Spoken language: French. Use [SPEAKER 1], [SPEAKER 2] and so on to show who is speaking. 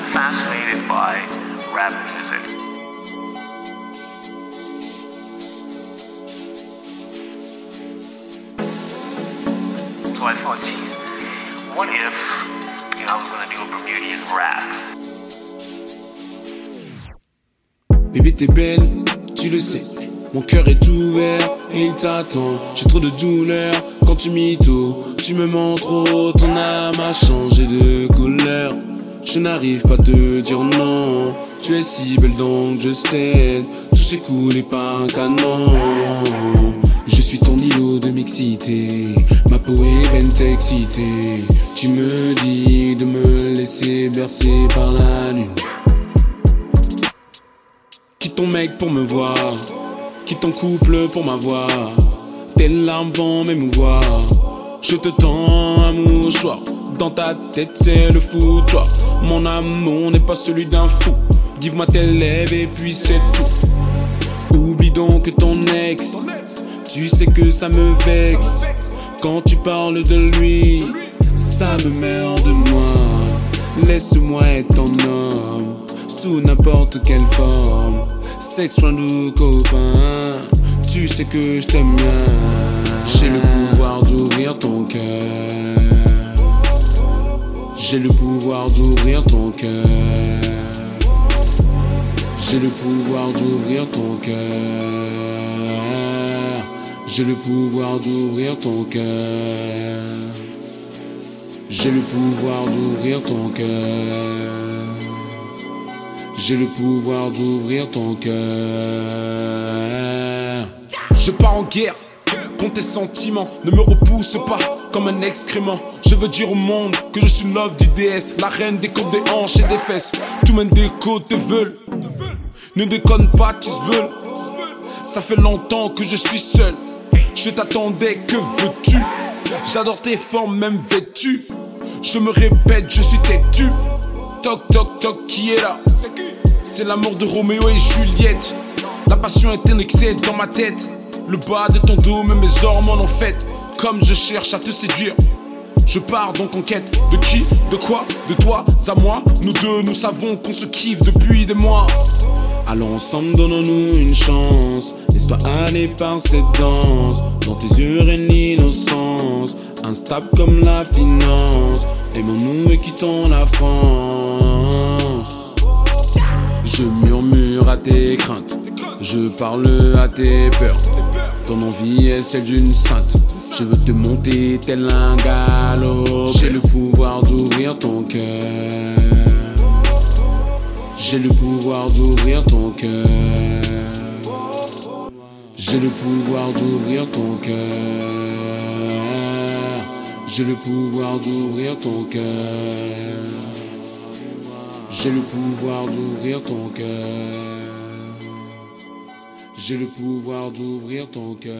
[SPEAKER 1] been fascinated by rap music. So I thought, geez, what if you know, I was gonna do a Bermudian rap?
[SPEAKER 2] Baby t'es belle, tu le sais. Mon cœur est ouvert et il t'attend. J'ai trop de douleur quand tu m'ito. Tu me mens trop, ton âme a changé de couleur. Je n'arrive pas à te dire non. Tu es si belle donc je cède. Touché coulé par un canon. Je suis ton îlot de mixité. Ma peau est pleine excitée. Tu me dis de me laisser bercer par la lune. Quitte ton mec pour me voir. Quitte ton couple pour m'avoir. Tes larmes vont m'émouvoir. Je te tends un mouchoir. Dans ta tête, c'est le foutoir. Mon amour n'est pas celui d'un fou. Give-moi tes lèvres et puis c'est tout. Oublie donc ton ex. Tu sais que ça me vexe. Quand tu parles de lui, ça me merde de moi. Laisse-moi être ton homme. Sous n'importe quelle forme. Sexe, de copain. Tu sais que je t'aime bien. J'ai le pouvoir d'ouvrir ton cœur. J'ai le pouvoir d'ouvrir ton cœur. J'ai le pouvoir d'ouvrir ton cœur. J'ai le pouvoir d'ouvrir ton cœur. J'ai le pouvoir d'ouvrir ton cœur. J'ai le pouvoir d'ouvrir ton cœur. Je pars en guerre contre tes sentiments. Ne me repousse pas comme un excrément. Je veux dire au monde que je suis love du DS, la reine des côtes, des hanches et des fesses. Tout même des côtes te veulent. Ne déconne pas, tu se veulent. Ça fait longtemps que je suis seul. Je t'attendais, que veux-tu? J'adore tes formes, même vêtues. Je me répète, je suis têtu. Toc toc toc, qui est là? C'est l'amour de Roméo et Juliette. La passion est un excès dans ma tête. Le bas de ton dos, mais mes hormones en fait. Comme je cherche à te séduire. Je pars donc en quête de qui, de quoi, de toi à moi. Nous deux, nous savons qu'on se kiffe depuis des mois. Allons ensemble, donnons-nous une chance. Laisse-toi aller par cette danse. Dans tes yeux règne l'innocence. Instable comme la finance. Aimons-nous et quittons la France. Je murmure à tes craintes. Je parle à tes peurs. Ton envie est celle d'une sainte. Je veux te monter tel un galop. J'ai le pouvoir d'ouvrir ton cœur. J'ai le pouvoir d'ouvrir ton cœur. J'ai le pouvoir d'ouvrir ton cœur. J'ai le pouvoir d'ouvrir ton cœur. J'ai le pouvoir d'ouvrir ton cœur. J'ai le pouvoir d'ouvrir ton cœur.